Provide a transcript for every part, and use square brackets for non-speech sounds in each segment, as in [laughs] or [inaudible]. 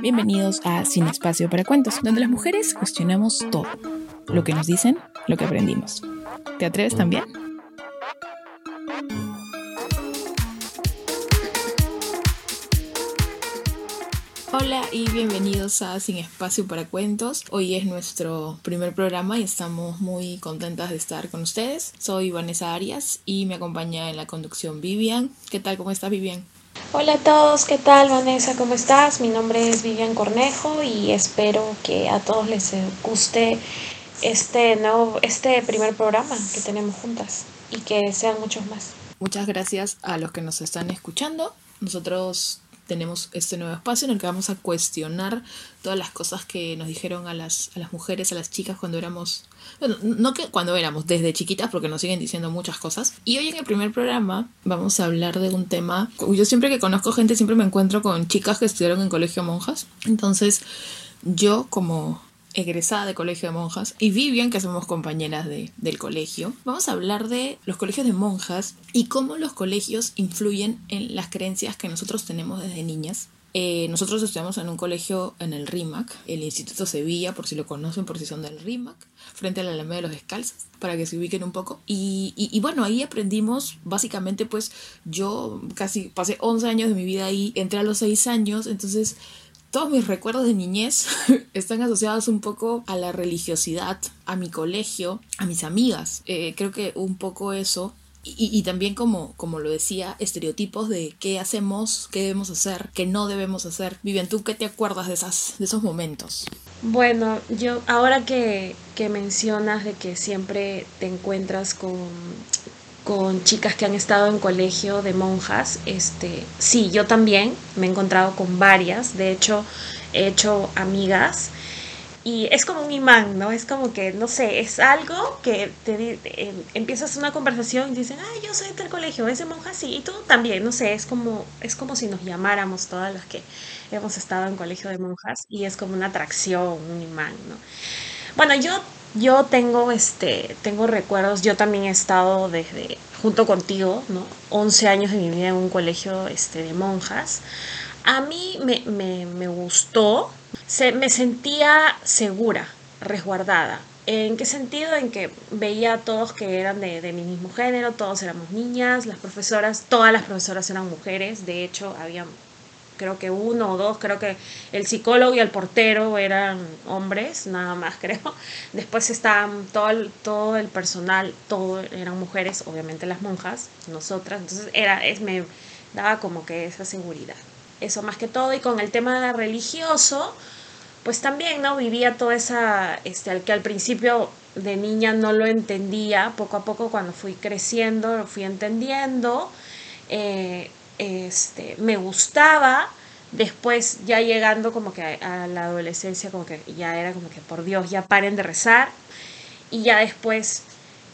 Bienvenidos a Sin Espacio para Cuentos, donde las mujeres cuestionamos todo. Lo que nos dicen, lo que aprendimos. ¿Te atreves también? Hola y bienvenidos a Sin Espacio para Cuentos. Hoy es nuestro primer programa y estamos muy contentas de estar con ustedes. Soy Vanessa Arias y me acompaña en la conducción Vivian. ¿Qué tal? ¿Cómo estás, Vivian? Hola a todos, ¿qué tal Vanessa? ¿Cómo estás? Mi nombre es Vivian Cornejo y espero que a todos les guste este nuevo, este primer programa que tenemos juntas y que sean muchos más. Muchas gracias a los que nos están escuchando. Nosotros tenemos este nuevo espacio en el que vamos a cuestionar todas las cosas que nos dijeron a las, a las mujeres, a las chicas cuando éramos, bueno, no que cuando éramos, desde chiquitas, porque nos siguen diciendo muchas cosas. Y hoy en el primer programa vamos a hablar de un tema, yo siempre que conozco gente, siempre me encuentro con chicas que estudiaron en colegio monjas. Entonces, yo como egresada de colegio de monjas, y Vivian, que somos compañeras de, del colegio, vamos a hablar de los colegios de monjas y cómo los colegios influyen en las creencias que nosotros tenemos desde niñas. Eh, nosotros estudiamos en un colegio en el RIMAC, el Instituto Sevilla, por si lo conocen, por si son del RIMAC, frente a la Alameda de los Descalzos, para que se ubiquen un poco. Y, y, bueno, ahí aprendimos, básicamente, pues yo casi pasé 11 años de mi vida ahí, entré a los 6 años, entonces todos mis recuerdos de niñez [laughs] están asociados un poco a la religiosidad, a mi colegio, a mis amigas. Eh, creo que un poco eso. Y, y, también como, como lo decía, estereotipos de qué hacemos, qué debemos hacer, qué no debemos hacer. Vivian, ¿tú qué te acuerdas de, esas, de esos momentos? Bueno, yo ahora que, que mencionas de que siempre te encuentras con, con chicas que han estado en colegio de monjas. Este, sí, yo también me he encontrado con varias, de hecho he hecho amigas y es como un imán, ¿no? Es como que, no sé, es algo que te eh, empiezas una conversación y dicen, ay, yo soy del colegio, es de monjas, sí, y tú también, no sé, es como, es como si nos llamáramos todas las que hemos estado en colegio de monjas y es como una atracción, un imán, ¿no? Bueno, yo yo tengo, este, tengo recuerdos, yo también he estado desde, junto contigo, ¿no? 11 años de mi vida en un colegio este, de monjas. A mí me, me, me gustó, se, me sentía segura, resguardada. ¿En qué sentido? En que veía a todos que eran de, de, mi mismo género, todos éramos niñas, las profesoras, todas las profesoras eran mujeres, de hecho había creo que uno o dos, creo que el psicólogo y el portero eran hombres, nada más [laughs] creo. Después estaban todo el, todo el personal, todo eran mujeres, obviamente las monjas, nosotras, entonces era, es, me daba como que esa seguridad. Eso más que todo, y con el tema religioso, pues también, ¿no? Vivía toda esa, este, al que al principio de niña no lo entendía, poco a poco cuando fui creciendo, lo fui entendiendo. Eh, este, me gustaba, después ya llegando como que a, la adolescencia, como que ya era como que por Dios, ya paren de rezar, y ya después,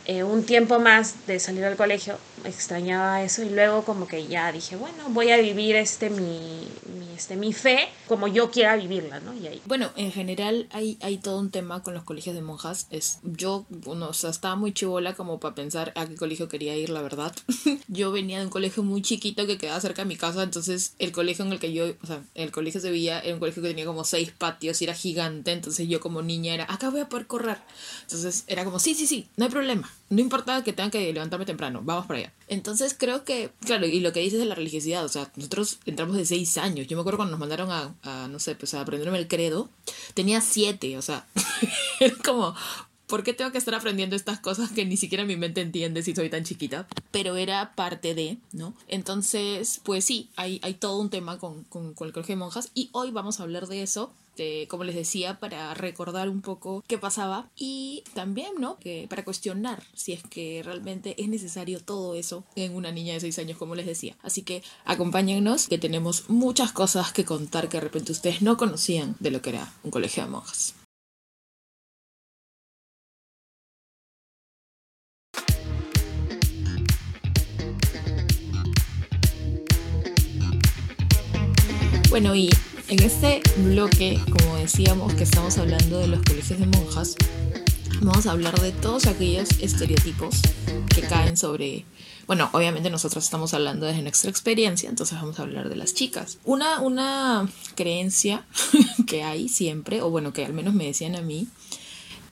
eh, un tiempo más de salir al colegio, extrañaba eso, y luego como que ya dije, bueno, voy a vivir este mi, mi este, mi fe como yo quiera vivirla, ¿no? Y ahí. Bueno, en general hay, hay todo un tema con los colegios de monjas. Es, yo, bueno, o sea, estaba muy chivola como para pensar a qué colegio quería ir, la verdad. [laughs] yo venía de un colegio muy chiquito que quedaba cerca de mi casa, entonces el colegio en el que yo, o sea, el colegio se veía, era un colegio que tenía como seis patios y era gigante, entonces yo como niña era, acá voy a poder correr. Entonces era como, sí, sí, sí, no hay problema. No importa que tenga que levantarme temprano, vamos para allá. Entonces creo que, claro, y lo que dices de la religiosidad, o sea, nosotros entramos de seis años. Yo me acuerdo cuando nos mandaron a, a no sé, pues a aprenderme el credo, tenía siete, o sea, [laughs] era como, ¿por qué tengo que estar aprendiendo estas cosas que ni siquiera mi mente entiende si soy tan chiquita? Pero era parte de, ¿no? Entonces, pues sí, hay, hay todo un tema con, con, con el colegio de monjas y hoy vamos a hablar de eso este, como les decía, para recordar un poco qué pasaba y también, ¿no? Que para cuestionar si es que realmente es necesario todo eso en una niña de 6 años, como les decía. Así que acompáñennos, que tenemos muchas cosas que contar que de repente ustedes no conocían de lo que era un colegio de monjas. Bueno, y en este bloque, como decíamos que estamos hablando de los colegios de monjas, vamos a hablar de todos aquellos estereotipos que caen sobre Bueno, obviamente nosotros estamos hablando desde nuestra experiencia, entonces vamos a hablar de las chicas. Una, una creencia [laughs] que hay siempre, o bueno, que al menos me decían a mí,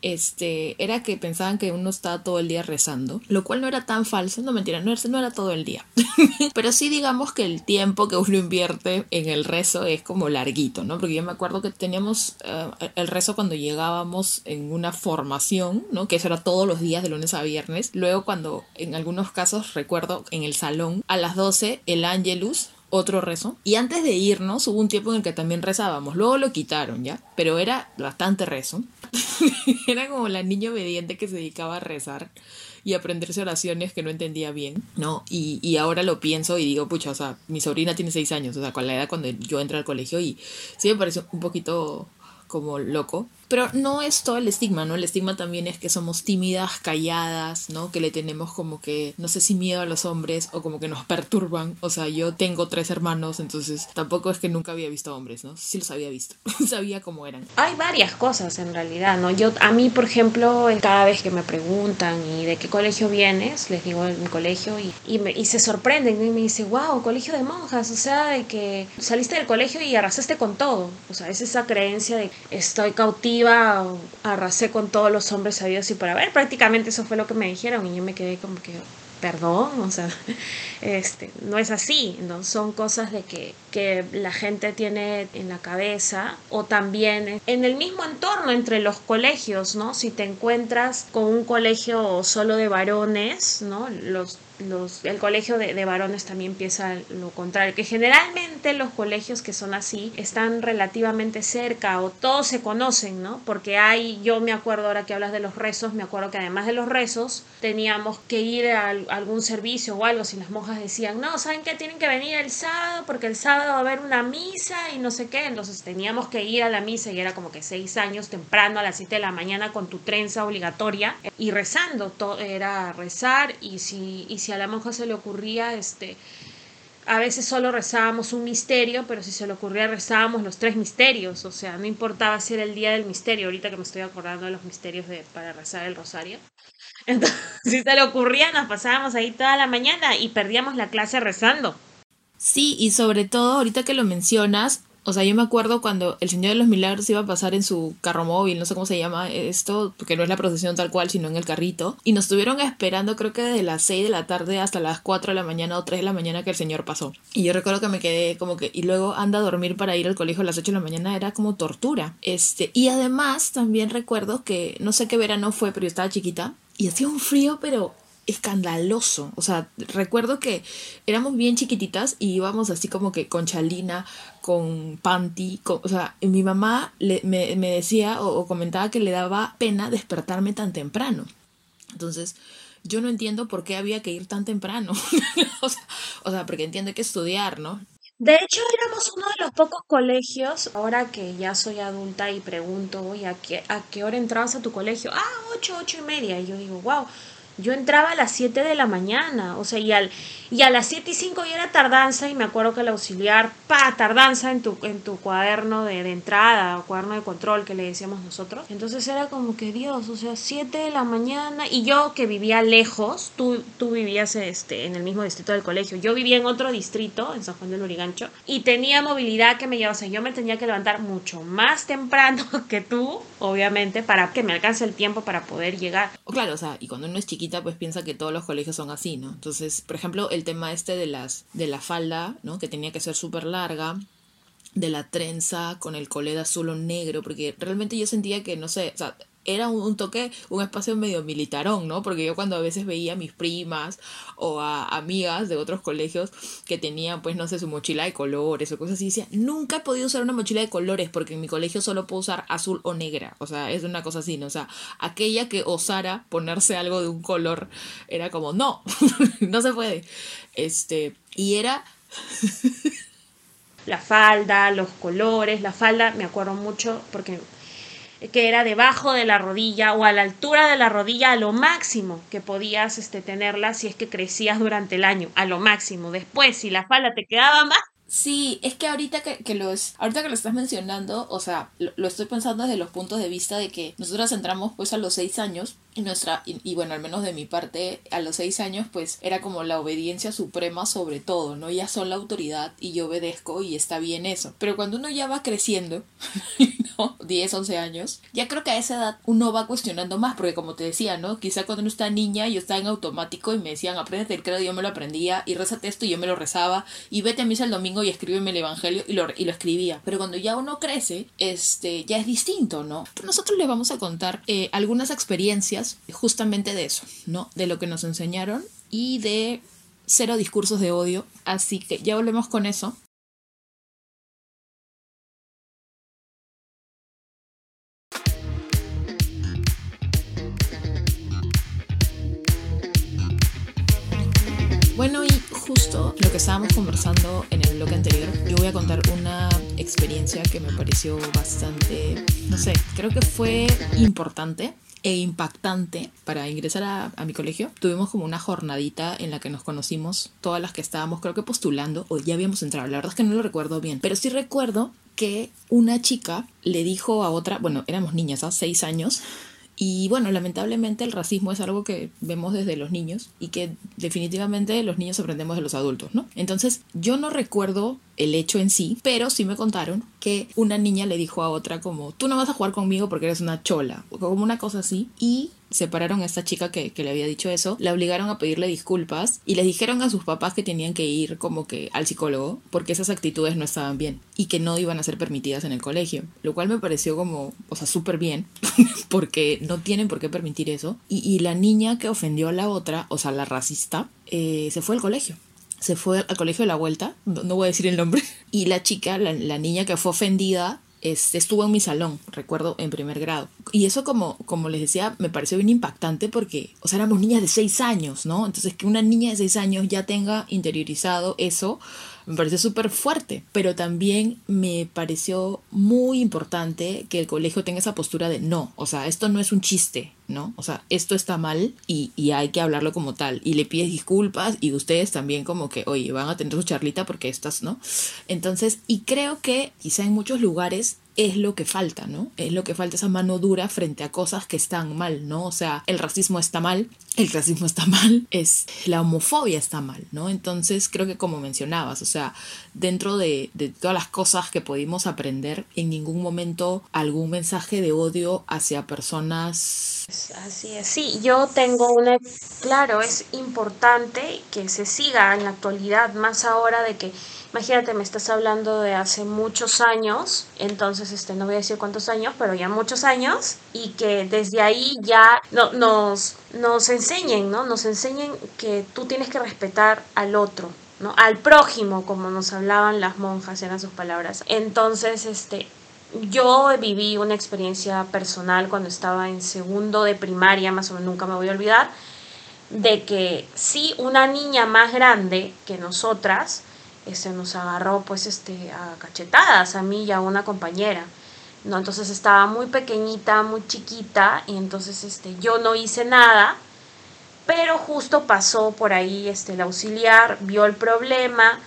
este, era que pensaban que uno estaba todo el día rezando, lo cual no era tan falso, no mentira, no era, no era todo el día. [laughs] Pero sí digamos que el tiempo que uno invierte en el rezo es como larguito, ¿no? Porque yo me acuerdo que teníamos eh, el rezo cuando llegábamos en una formación, ¿no? Que eso era todos los días de lunes a viernes. Luego cuando en algunos casos recuerdo en el salón a las 12 el Angelus otro rezo. Y antes de irnos hubo un tiempo en el que también rezábamos. Luego lo quitaron, ¿ya? Pero era bastante rezo. [laughs] era como la niña obediente que se dedicaba a rezar y aprenderse oraciones que no entendía bien, ¿no? Y, y, ahora lo pienso y digo, pucha, o sea, mi sobrina tiene seis años, o sea, con la edad cuando yo entré al colegio y sí me parece un poquito como loco, pero no es todo el estigma, ¿no? El estigma también es que somos tímidas, calladas, ¿no? Que le tenemos como que, no sé si miedo a los hombres o como que nos perturban. O sea, yo tengo tres hermanos, entonces tampoco es que nunca había visto hombres, ¿no? Sí los había visto, [laughs] sabía cómo eran. Hay varias cosas en realidad, ¿no? Yo, a mí, por ejemplo, cada vez que me preguntan y de qué colegio vienes, les digo mi colegio y, y, me, y se sorprenden y me dicen, wow, colegio de monjas, o sea, de que saliste del colegio y arrasaste con todo. O sea, es esa creencia de estoy cautiva arrasé con todos los hombres sabidos y para ver, prácticamente eso fue lo que me dijeron y yo me quedé como que, perdón, o sea, [laughs] este, no es así, ¿no? son cosas de que, que la gente tiene en la cabeza o también en el mismo entorno entre los colegios, ¿no? Si te encuentras con un colegio solo de varones, ¿no? Los los, el colegio de, de, varones también piensa lo contrario, que generalmente los colegios que son así están relativamente cerca o todos se conocen, ¿no? Porque hay, yo me acuerdo ahora que hablas de los rezos, me acuerdo que además de los rezos teníamos que ir a, algún servicio o algo, si las monjas decían, no, ¿saben qué? Tienen que venir el sábado porque el sábado va a haber una misa y no sé qué, entonces teníamos que ir a la misa y era como que seis años temprano a las siete de la mañana con tu trenza obligatoria y rezando, todo, era rezar. Y si a la monja se le ocurría, este, a veces solo rezábamos un misterio, pero si se le ocurría rezábamos los tres misterios, o sea, no importaba si era el día del misterio, ahorita que me estoy acordando de los misterios de, para rezar el rosario. [laughs] Entonces, si se le ocurría, nos pasábamos ahí toda la mañana y perdíamos la clase rezando. Sí, y sobre todo, ahorita que lo mencionas, o sea, yo me acuerdo cuando el Señor de los Milagros iba a pasar en su carro móvil, no sé cómo se llama esto, porque no es la procesión tal cual, sino en el carrito. Y nos estuvieron esperando, creo que desde las 6 de la tarde hasta las 4 de la mañana o 3 de la mañana que el Señor pasó. Y yo recuerdo que me quedé como que, y luego anda a dormir para ir al colegio a las 8 de la mañana, era como tortura. Este, y además también recuerdo que, no sé qué verano fue, pero yo estaba chiquita. Y hacía un frío, pero escandaloso. O sea, recuerdo que éramos bien chiquititas y íbamos así como que con chalina, con panty. o sea, mi mamá me, decía o, comentaba que le daba pena despertarme tan temprano. Entonces, yo no entiendo por qué había que ir tan temprano. [laughs] o, sea, o sea, porque entiendo que estudiar, ¿no? De hecho, éramos uno de los pocos colegios, ahora que ya soy adulta y pregunto, oye, ¿a qué, ¿a qué hora entrabas a tu colegio? Ah, ocho, ocho y media. Y yo digo, wow, yo entraba a las 7 de la mañana, o sea, y, al, y a las 7 y 5 ya era tardanza y me acuerdo que el auxiliar, pa, tardanza en tu, en tu cuaderno de, de, entrada o cuaderno de control que le decíamos nosotros. Entonces era como que Dios, o sea, 7 de la mañana y yo que vivía lejos, tú, tú vivías este, en el mismo distrito del colegio, yo vivía en otro distrito, en San Juan del Lurigancho, y tenía movilidad que me llevaba, o sea, yo me tenía que levantar mucho más temprano [laughs] que tú, obviamente, para que me alcance el tiempo para poder llegar. Claro, o sea, y cuando uno es chiquito, pues piensa que todos los colegios son así, ¿no? Entonces, por ejemplo, el tema este de las de la falda, ¿no? Que tenía que ser súper larga, de la trenza con el coled azul o negro, porque realmente yo sentía que, no sé, o sea, era un, toque, un espacio medio militarón, ¿no? Porque yo cuando a veces veía a mis primas o a amigas de otros colegios que tenían, pues, no sé, su mochila de colores o cosas así, decía, nunca he podido usar una mochila de colores porque en mi colegio solo puedo usar azul o negra. O sea, es una cosa así, ¿no? O sea, aquella que osara ponerse algo de un color era como, no, [laughs] no se puede. Este, y era... [laughs] la falda, los colores, la falda, me acuerdo mucho porque que era debajo de la rodilla o a la altura de la rodilla a lo máximo que podías este, tenerla si es que crecías durante el año, a lo máximo. Después, si la falda te quedaba más, Sí, es que ahorita que, que, lo, ahorita que lo estás mencionando, o sea, lo, estoy pensando desde los puntos de vista de que nosotros entramos pues a los seis años nuestra, y, bueno, al menos de mi parte, a los seis años, pues era como la obediencia suprema sobre todo, ¿no? Ya son la autoridad y yo obedezco y está bien eso. Pero cuando uno ya va creciendo, [laughs] ¿no? 10, 11 años, ya creo que a esa edad uno va cuestionando más, porque como te decía, ¿no? Quizá cuando uno está niña, yo estaba en automático y me decían, apréndete el credo, yo me lo aprendía, y rezate esto, y yo me lo rezaba, y vete a misa el domingo y escríbeme el evangelio, y lo, y lo escribía. Pero cuando ya uno crece, este, ya es distinto, ¿no? Nosotros le vamos a contar eh, algunas experiencias justamente de eso, ¿no? De lo que nos enseñaron y de cero discursos de odio. Así que ya volvemos con eso. Bueno, y justo lo que estábamos conversando en el bloque anterior, yo voy a contar una experiencia que me pareció bastante, no sé, creo que fue importante e impactante para ingresar a, mi colegio. Tuvimos como una jornadita en la que nos conocimos, todas las que estábamos creo que postulando o ya habíamos entrado. La verdad es que no lo recuerdo bien, pero sí recuerdo que una chica le dijo a otra, bueno, éramos niñas, a seis años, y bueno, lamentablemente el racismo es algo que vemos desde los niños y que definitivamente los niños aprendemos de los adultos, ¿no? Entonces yo no recuerdo el hecho en sí, pero sí me contaron que una niña le dijo a otra como, tú no vas a jugar conmigo porque eres una chola, como una cosa así, y separaron a esta chica que, le había dicho eso, la obligaron a pedirle disculpas y les dijeron a sus papás que tenían que ir como que al psicólogo porque esas actitudes no estaban bien y que no iban a ser permitidas en el colegio, lo cual me pareció como, o sea, súper bien [laughs] porque no tienen por qué permitir eso. Y, la niña que ofendió a la otra, o sea, la racista, eh, se fue al colegio se fue al colegio de la vuelta, no, voy a decir el nombre, [laughs] y la chica, la, la niña que fue ofendida, este, estuvo en mi salón, recuerdo, en primer grado. Y eso, como, como les decía, me pareció bien impactante porque, o sea, éramos niñas de 6 años, ¿no? Entonces, que una niña de 6 años ya tenga interiorizado eso, me pareció súper fuerte, pero también me pareció muy importante que el colegio tenga esa postura de no, o sea, esto no es un chiste, ¿no? O sea, esto está mal y, y hay que hablarlo como tal. Y le pides disculpas y ustedes también como que, oye, van a tener su charlita porque estas, ¿no? Entonces, y creo que quizá en muchos lugares es lo que falta, ¿no? Es lo que falta esa mano dura frente a cosas que están mal, ¿no? O sea, el racismo está mal, el racismo está mal, es la homofobia está mal, ¿no? Entonces creo que como mencionabas, o sea, dentro de, de, todas las cosas que pudimos aprender, en ningún momento algún mensaje de odio hacia personas. Así es, sí, yo tengo una, claro, es importante que se siga en la actualidad, más ahora de que Imagínate, me estás hablando de hace muchos años, entonces este, no voy a decir cuántos años, pero ya muchos años, y que desde ahí ya no, nos, nos enseñen, ¿no? Nos enseñen que tú tienes que respetar al otro, ¿no? Al prójimo, como nos hablaban las monjas, eran sus palabras. Entonces, este, yo viví una experiencia personal cuando estaba en segundo de primaria, más o menos nunca me voy a olvidar, de que sí, una niña más grande que nosotras, este, nos agarró pues este, a cachetadas a mí y a una compañera. ¿no? Entonces estaba muy pequeñita, muy chiquita y entonces este, yo no hice nada, pero justo pasó por ahí este, el auxiliar, vio el problema,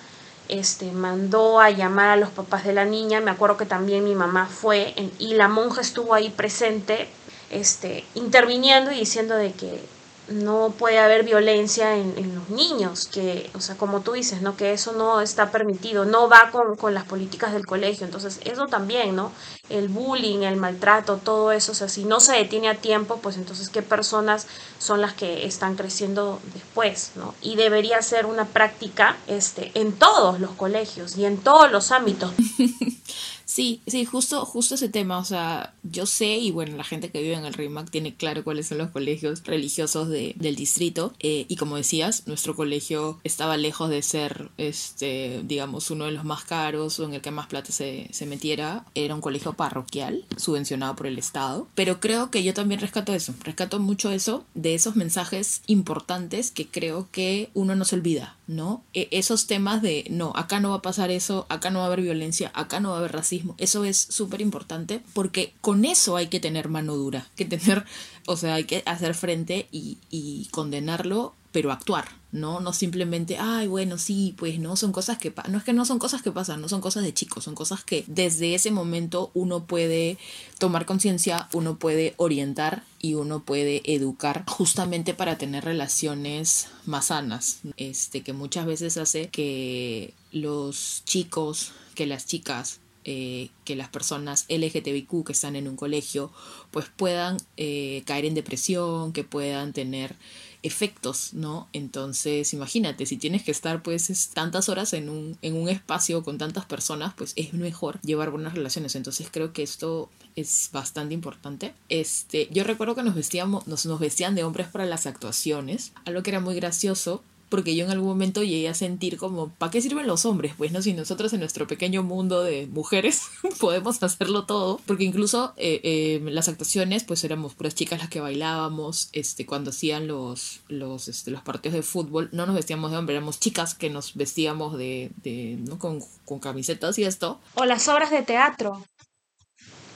este, mandó a llamar a los papás de la niña, me acuerdo que también mi mamá fue y la monja estuvo ahí presente, este, interviniendo y diciendo de que no puede haber violencia en, los niños, que, o sea, como tú dices, ¿no? Que eso no está permitido, no va con, con, las políticas del colegio. Entonces, eso también, ¿no? El bullying, el maltrato, todo eso, o sea, si no se detiene a tiempo, pues entonces, ¿qué personas son las que están creciendo después, ¿no? Y debería ser una práctica este, en todos los colegios y en todos los ámbitos. [laughs] Sí, sí, justo, justo ese tema, o sea, yo sé y bueno, la gente que vive en el RIMAC tiene claro cuáles son los colegios religiosos de, del distrito eh, y como decías, nuestro colegio estaba lejos de ser, este, digamos, uno de los más caros o en el que más plata se, se metiera, era un colegio parroquial subvencionado por el Estado, pero creo que yo también rescato eso, rescato mucho eso de esos mensajes importantes que creo que uno no se olvida, ¿no? E, esos temas de, no, acá no va a pasar eso, acá no va a haber violencia, acá no va a haber racismo, eso es súper importante porque con eso hay que tener mano dura, que tener, o sea, hay que hacer frente y, y condenarlo pero actuar, ¿no? No simplemente, ay, bueno, sí, pues no, son cosas que pasan, no es que no son cosas que pasan, no son cosas de chicos, son cosas que desde ese momento uno puede tomar conciencia, uno puede orientar y uno puede educar justamente para tener relaciones más sanas, este, que muchas veces hace que los chicos, que las chicas eh, que las personas LGTBIQ que están en un colegio pues puedan eh, caer en depresión, que puedan tener efectos, ¿no? Entonces, imagínate, si tienes que estar pues tantas horas en un, en un espacio con tantas personas, pues es mejor llevar buenas relaciones. Entonces creo que esto es bastante importante. Este, yo recuerdo que nos vestíamos, nos, nos vestían de hombres para las actuaciones, algo que era muy gracioso porque yo en algún momento llegué a sentir como, ¿para qué sirven los hombres? Pues no, si nosotros en nuestro pequeño mundo de mujeres [laughs] podemos hacerlo todo, porque incluso eh, eh, las actuaciones, pues éramos puras chicas las que bailábamos, este, cuando hacían los, los, este, los partidos de fútbol, no nos vestíamos de hombre, éramos chicas que nos vestíamos de, de ¿no? con, con camisetas y esto. O las obras de teatro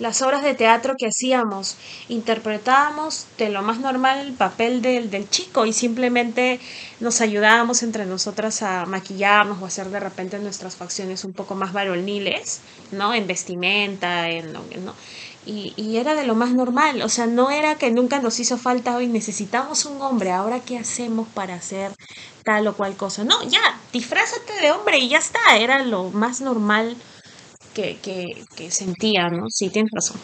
las obras de teatro que hacíamos. Interpretábamos de lo más normal el papel del, del, chico y simplemente nos ayudábamos entre nosotras a maquillarnos o hacer de repente nuestras facciones un poco más varoniles, ¿no? En vestimenta, en, ¿no? Y, y, era de lo más normal, o sea, no era que nunca nos hizo falta hoy necesitamos un hombre, ahora qué hacemos para hacer tal o cual cosa. No, ya, disfrázate de hombre y ya está, era lo más normal que, que, que sentía, ¿no? Sí, tienes razón.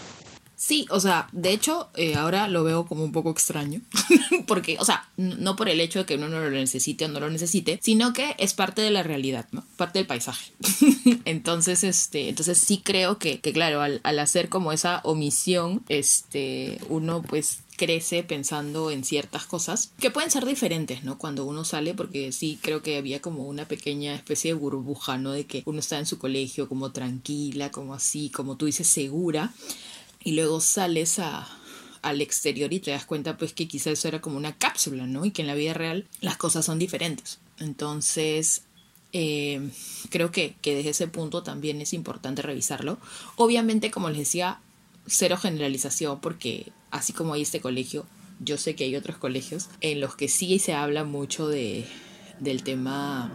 Sí, o sea, de hecho, eh, ahora lo veo como un poco extraño, [laughs] porque, o sea, no por el hecho de que uno no lo necesite o no lo necesite, sino que es parte de la realidad, ¿no? Parte del paisaje. [laughs] entonces, este, entonces sí creo que, que claro, al, al, hacer como esa omisión, este, uno pues crece pensando en ciertas cosas que pueden ser diferentes, ¿no? Cuando uno sale, porque sí creo que había como una pequeña especie de burbuja, ¿no? De que uno está en su colegio como tranquila, como así, como tú dices, segura y luego sales al exterior y te das cuenta pues que quizás eso era como una cápsula, ¿no? Y que en la vida real las cosas son diferentes. Entonces, eh, creo que, que desde ese punto también es importante revisarlo. Obviamente, como les decía, cero generalización porque así como hay este colegio, yo sé que hay otros colegios en los que sí se habla mucho de, del tema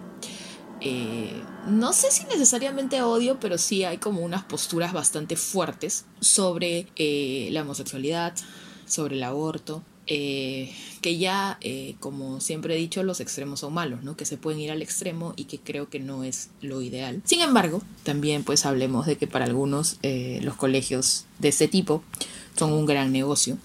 eh, no sé si necesariamente odio, pero sí hay como unas posturas bastante fuertes sobre eh, la homosexualidad, sobre el aborto, eh, que ya, eh, como siempre he dicho, los extremos son malos, ¿no? Que se pueden ir al extremo y que creo que no es lo ideal. Sin embargo, también pues hablemos de que para algunos eh, los colegios de este tipo son un gran negocio,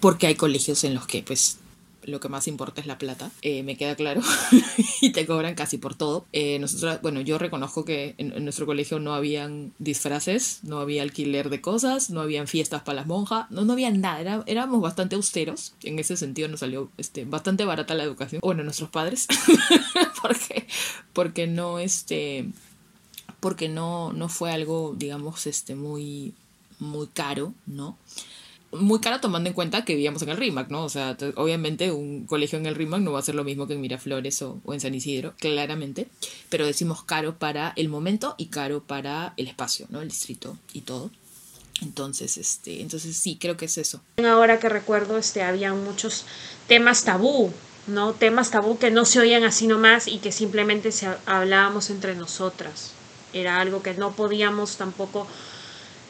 porque hay colegios en los que pues lo que más importa es la plata, eh, me queda claro, [laughs] y te cobran casi por todo. Eh, nosotros, bueno, yo reconozco que en, nuestro colegio no habían disfraces, no había alquiler de cosas, no habían fiestas para las monjas, no, no había nada, éramos bastante austeros, en ese sentido nos salió este, bastante barata la educación, bueno, nuestros padres, [laughs] porque, porque no, este, porque no, no fue algo, digamos, este, muy, muy caro, ¿no? Muy cara tomando en cuenta que vivíamos en el RIMAC, ¿no? O sea, obviamente un colegio en el RIMAC no va a ser lo mismo que en Miraflores o, en San Isidro, claramente, pero decimos caro para el momento y caro para el espacio, ¿no? El distrito y todo. Entonces, este, entonces sí, creo que es eso. Ahora que recuerdo, este, había muchos temas tabú, ¿no? Temas tabú que no se oían así nomás y que simplemente se hablábamos entre nosotras. Era algo que no podíamos tampoco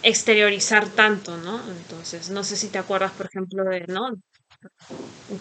exteriorizar tanto, ¿no? Entonces, no sé si te acuerdas, por ejemplo, de, ¿no?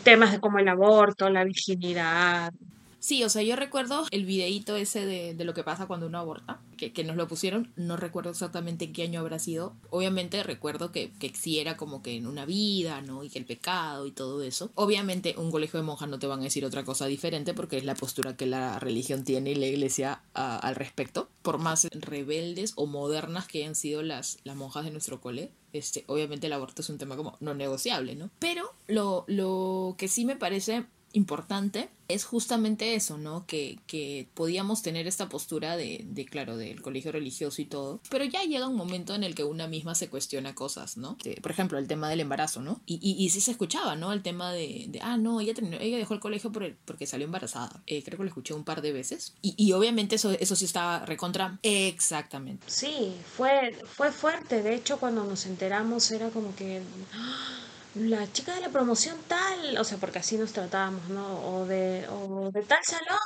Temas de como el aborto, la virginidad. Sí, o sea, yo recuerdo el videíto ese de, de lo que pasa cuando uno aborta, que, que, nos lo pusieron, no recuerdo exactamente en qué año habrá sido. Obviamente recuerdo que, que sí era como que en una vida, ¿no? Y que el pecado y todo eso. Obviamente un colegio de monjas no te van a decir otra cosa diferente porque es la postura que la religión tiene y la iglesia uh, al respecto. Por más rebeldes o modernas que hayan sido las, las monjas de nuestro cole, este, obviamente el aborto es un tema como no negociable, ¿no? Pero lo, lo que sí me parece importante es justamente eso, ¿no? Que, que podíamos tener esta postura de, de, claro, del colegio religioso y todo, pero ya llega un momento en el que una misma se cuestiona cosas, ¿no? De, por ejemplo, el tema del embarazo, ¿no? Y, y, y, sí se escuchaba, ¿no? El tema de, de ah, no, ella, terminó, ella dejó el colegio por el, porque salió embarazada. Eh, creo que lo escuché un par de veces. Y, y obviamente eso, eso sí estaba recontra. Exactamente. Sí, fue, fue fuerte. De hecho, cuando nos enteramos era como que... la chica de la promoción tal, o sea, porque así nos tratábamos, ¿no? O de, o de tal salón,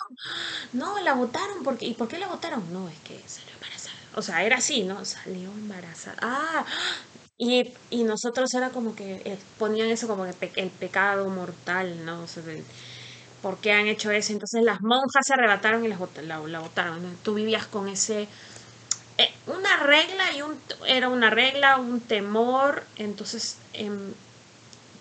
no, la votaron, porque, ¿y por qué la votaron? No, es que salió embarazada. O sea, era así, ¿no? Salió embarazada. Ah, y, y nosotros era como que eh, ponían eso como que el pecado mortal, ¿no? O sea, ¿por qué han hecho eso? Entonces las monjas se arrebataron y las la, la votaron. Tú vivías con ese... Eh, una regla y un... Era una regla, un temor, entonces... Em,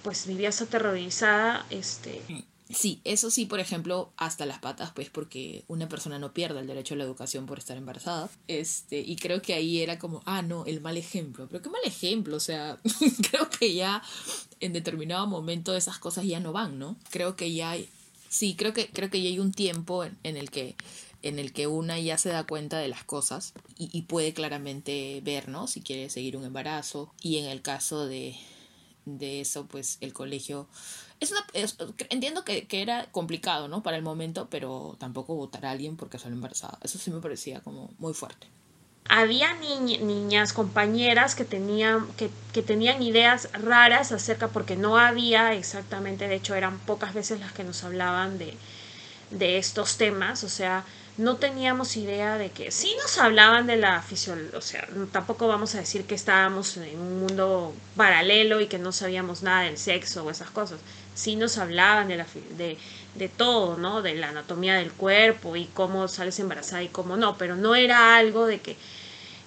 pues vivías aterrorizada, este... Sí, eso sí, por ejemplo, hasta las patas, pues porque una persona no pierde el derecho a la educación por estar embarazada. Este, y creo que ahí era como, ah, no, el mal ejemplo. Pero qué mal ejemplo, o sea, [laughs] creo que ya en determinado momento esas cosas ya no van, ¿no? Creo que ya hay, sí, creo que, creo que ya hay un tiempo en, el que en el que una ya se da cuenta de las cosas y, y puede claramente ver, ¿no? Si quiere seguir un embarazo. Y en el caso de, de eso, pues el colegio es una, entiendo que, que, era complicado, ¿no? Para el momento, pero tampoco votar a alguien porque salió embarazada. Eso sí me parecía como muy fuerte. Había niñas, compañeras que tenían, que, que tenían ideas raras acerca, porque no había exactamente, de hecho eran pocas veces las que nos hablaban de, de estos temas, o sea, no teníamos idea de que sí nos hablaban de la fisiología, o sea, tampoco vamos a decir que estábamos en un mundo paralelo y que no sabíamos nada del sexo o esas cosas. Sí nos hablaban de, la, de, de todo, ¿no? De la anatomía del cuerpo y cómo sales embarazada y cómo no, pero no era algo de que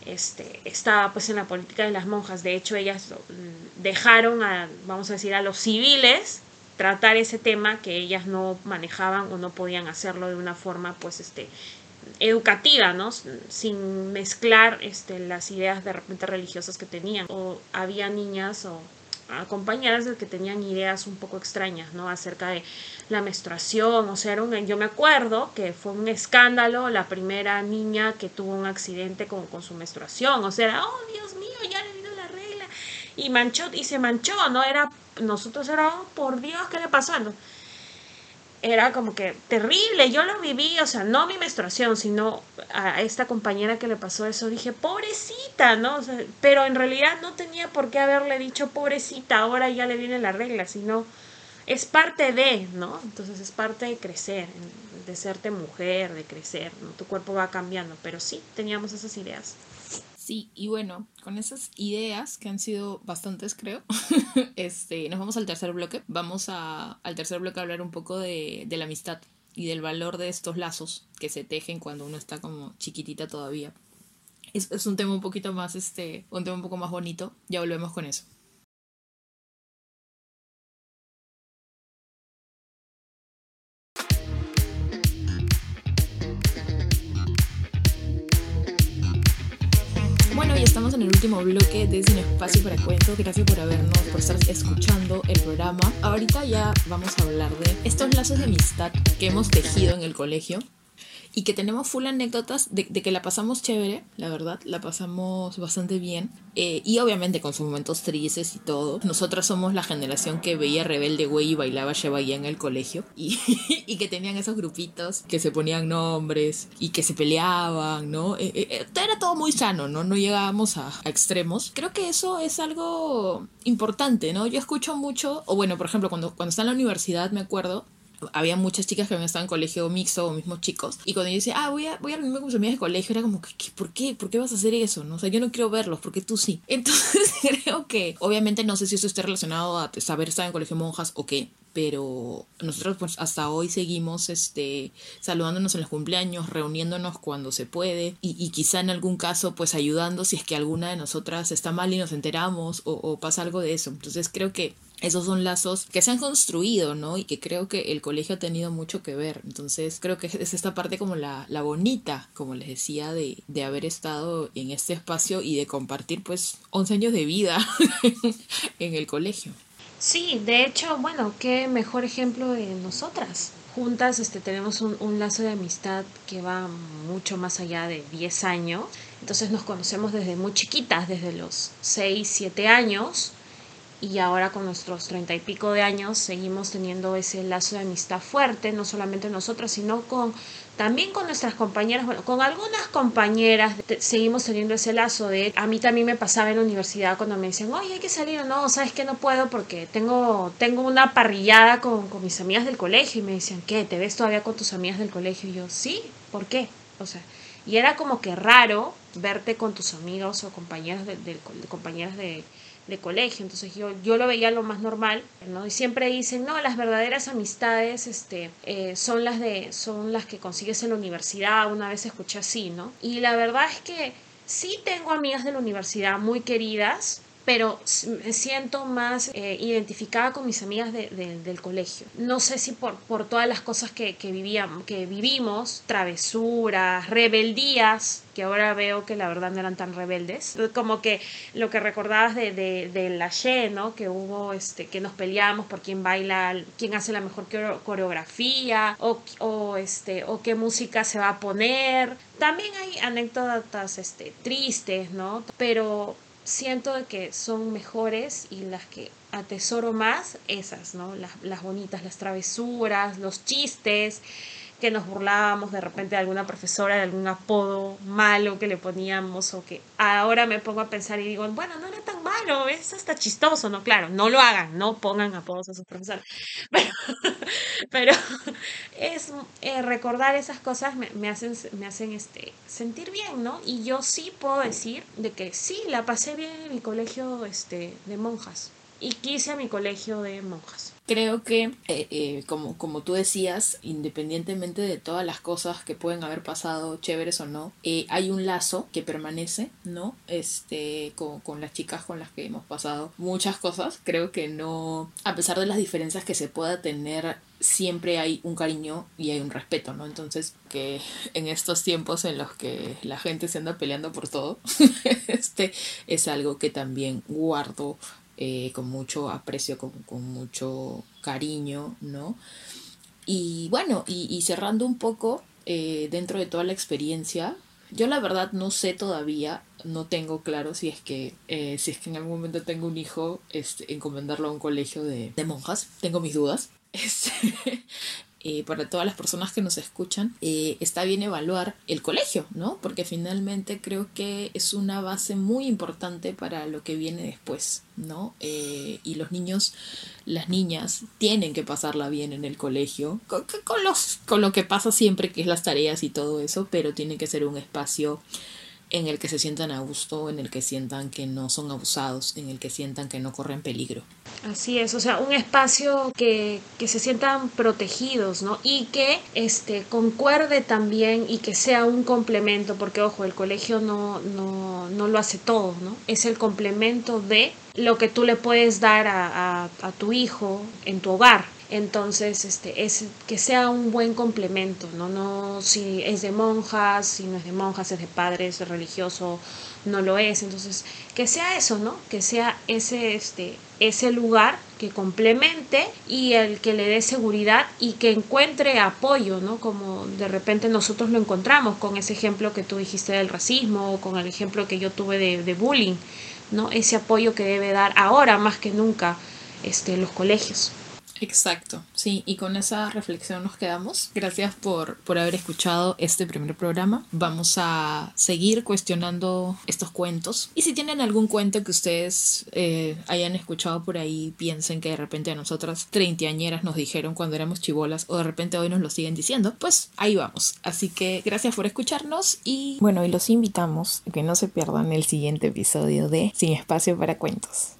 este, estaba pues en la política de las monjas. De hecho, ellas dejaron a, vamos a decir, a los civiles tratar ese tema que ellas no manejaban o no podían hacerlo de una forma pues este educativa, ¿no? Sin mezclar este, las ideas de repente religiosas que tenían. O había niñas o compañeras que tenían ideas un poco extrañas, ¿no? Acerca de la menstruación, o sea, yo me acuerdo que fue un escándalo la primera niña que tuvo un accidente con, con su menstruación, o sea, oh Dios mío, ya le vino la regla, y manchó, y se manchó, ¿no? Era nosotros era, oh, por Dios, ¿qué le pasó? era como que terrible, yo lo viví, o sea, no mi menstruación, sino a esta compañera que le pasó eso, dije, pobrecita, ¿no? pero en realidad no tenía por qué haberle dicho, pobrecita, ahora ya le viene la regla, sino es parte de, ¿no? Entonces es parte de crecer, de serte mujer, de crecer, ¿no? Tu cuerpo va cambiando, pero sí, teníamos esas ideas. Sí, y bueno, con esas ideas, que han sido bastantes creo, [laughs] este, nos vamos al tercer bloque. Vamos a, al tercer bloque a hablar un poco de, de la amistad y del valor de estos lazos que se tejen cuando uno está como chiquitita todavía. Es, es un tema un poquito más, este, un tema un poco más bonito. Ya volvemos con eso. Estamos en el último bloque de Sin Espacio para Cuentos. Gracias por habernos, por estar escuchando el programa. Ahorita ya vamos a hablar de estos lazos de amistad que hemos tejido en el colegio y que tenemos full anécdotas de, que la pasamos chévere, la verdad, la pasamos bastante bien. Eh, y obviamente con sus momentos tristes y todo. Nosotras somos la generación que veía Rebelde Güey y bailaba Bahía en el colegio. Y, [laughs] y, que tenían esos grupitos que se ponían nombres y que se peleaban, ¿no? Eh, eh, era todo muy sano, ¿no? No llegábamos a, a extremos. Creo que eso es algo importante, ¿no? Yo escucho mucho, o bueno, por ejemplo, cuando, cuando estaba en la universidad, me acuerdo, había muchas chicas que habían estado en colegio mixto o mismos chicos. Y cuando yo decía, ah, voy a, voy a reunirme con mis amigas de colegio, era como, ¿qué, por qué? ¿Por qué vas a hacer eso? ¿No? O sea, yo no quiero verlos, porque tú sí. [laughs] Entonces [laughs] creo que, obviamente, no sé si eso esté relacionado a saber estar en colegio monjas o qué, pero nosotros pues hasta hoy seguimos este saludándonos en los cumpleaños, reuniéndonos cuando se puede y, y, quizá en algún caso pues ayudando si es que alguna de nosotras está mal y nos enteramos o, o pasa algo de eso. Entonces creo que esos son lazos que se han construido, ¿no? Y que creo que el colegio ha tenido mucho que ver. Entonces, creo que es esta parte como la, la bonita, como les decía, de, de, haber estado en este espacio y de compartir, pues, 11 años de vida [laughs] en el colegio. Sí, de hecho, bueno, qué mejor ejemplo de nosotras. Juntas este, tenemos un, un lazo de amistad que va mucho más allá de 10 años. Entonces nos conocemos desde muy chiquitas, desde los 6, 7 años y ahora con nuestros treinta y pico de años seguimos teniendo ese lazo de amistad fuerte, no solamente nosotras, sino con también con nuestras compañeras, bueno, con algunas compañeras seguimos teniendo ese lazo de, a mí también me pasaba en la universidad cuando me decían, oye, hay que salir o no, sabes que no puedo porque tengo, tengo una parrillada con, con mis amigas del colegio y me decían, ¿qué? ¿Te ves todavía con tus amigas del colegio? Y yo, sí, ¿por qué? O sea, y era como que raro verte con tus amigos o compañeras de, de compañeras de, de colegio, entonces yo, yo lo veía lo más normal, ¿no? Y siempre dicen, no, las verdaderas amistades este, eh, son, las de, son las que consigues en la universidad, una vez escuché así, ¿no? Y la verdad es que sí tengo amigas de la universidad muy queridas, pero me siento más eh, identificada con mis amigas del colegio. No sé si por, por todas las cosas que, que, vivíamos, que vivimos, travesuras, rebeldías, que ahora veo que la verdad no eran tan rebeldes, como que lo que recordabas de, de, la She, ¿no? Que hubo, este, que nos peleamos por quién baila, quién hace la mejor coreografía, o, o, este, o qué música se va a poner. También hay anécdotas este, tristes, ¿no? Pero siento que son mejores y las que atesoro más, esas, ¿no? Las, las bonitas, las travesuras, los chistes, que nos burlábamos de repente de alguna profesora, de algún apodo malo que le poníamos o que ahora me pongo a pensar y digo, bueno, no era tan malo, es hasta chistoso, ¿no? Claro, no lo hagan, no pongan apodos a sus profesores, [laughs] pero, pero es eh, recordar esas cosas me, me, hacen, me hacen este, sentir bien, ¿no? Y yo sí puedo decir de que sí, la pasé bien en mi colegio este, de monjas y quise a mi colegio de monjas creo que, eh, eh, como, como tú decías, independientemente de todas las cosas que pueden haber pasado, chéveres o no, eh, hay un lazo que permanece, ¿no? Este, con, con, las chicas con las que hemos pasado muchas cosas. Creo que no, a pesar de las diferencias que se pueda tener, siempre hay un cariño y hay un respeto, ¿no? Entonces, que en estos tiempos en los que la gente se anda peleando por todo, [laughs] este es algo que también guardo eh, con mucho aprecio, con, mucho cariño, ¿no? Y bueno, y, cerrando un poco eh, dentro de toda la experiencia, yo la verdad no sé todavía, no tengo claro si es que eh, si es que en algún momento tengo un hijo, este, encomendarlo a un colegio de, de monjas, tengo mis dudas. [laughs] Este, eh, para todas las personas que nos escuchan, eh, está bien evaluar el colegio, ¿no? Porque finalmente creo que es una base muy importante para lo que viene después, ¿no? Eh, y los niños, las niñas, tienen que pasarla bien en el colegio, con, con, los, con lo que pasa siempre, que es las tareas y todo eso, pero tiene que ser un espacio en el que se sientan a gusto, en el que sientan que no son abusados, en el que sientan que no corren peligro. Así es, o sea, un espacio que, que se sientan protegidos, ¿no? Y que este, concuerde también y que sea un complemento, porque ojo, el colegio no, no, no lo hace todo, ¿no? Es el complemento de lo que tú le puedes dar a, a, a tu hijo en tu hogar, entonces, este, es que sea un buen complemento, ¿no? No si es de monjas, si no es de monjas, es de padres, es religioso, no lo es. Entonces, que sea eso, ¿no? Que sea ese, este, ese lugar que complemente y el que le dé seguridad y que encuentre apoyo, ¿no? Como de repente nosotros lo encontramos con ese ejemplo que tú dijiste del racismo o con el ejemplo que yo tuve de, de bullying, ¿no? Ese apoyo que debe dar ahora más que nunca este, los colegios. Exacto, sí, y con esa reflexión nos quedamos. Gracias por, por haber escuchado este primer programa. Vamos a seguir cuestionando estos cuentos. Y si tienen algún cuento que ustedes eh, hayan escuchado por ahí, piensen que de repente a nosotras treintañeras nos dijeron cuando éramos chivolas o de repente hoy nos lo siguen diciendo, pues ahí vamos. Así que gracias por escucharnos y bueno, y los invitamos a que no se pierdan el siguiente episodio de Sin Espacio para Cuentos.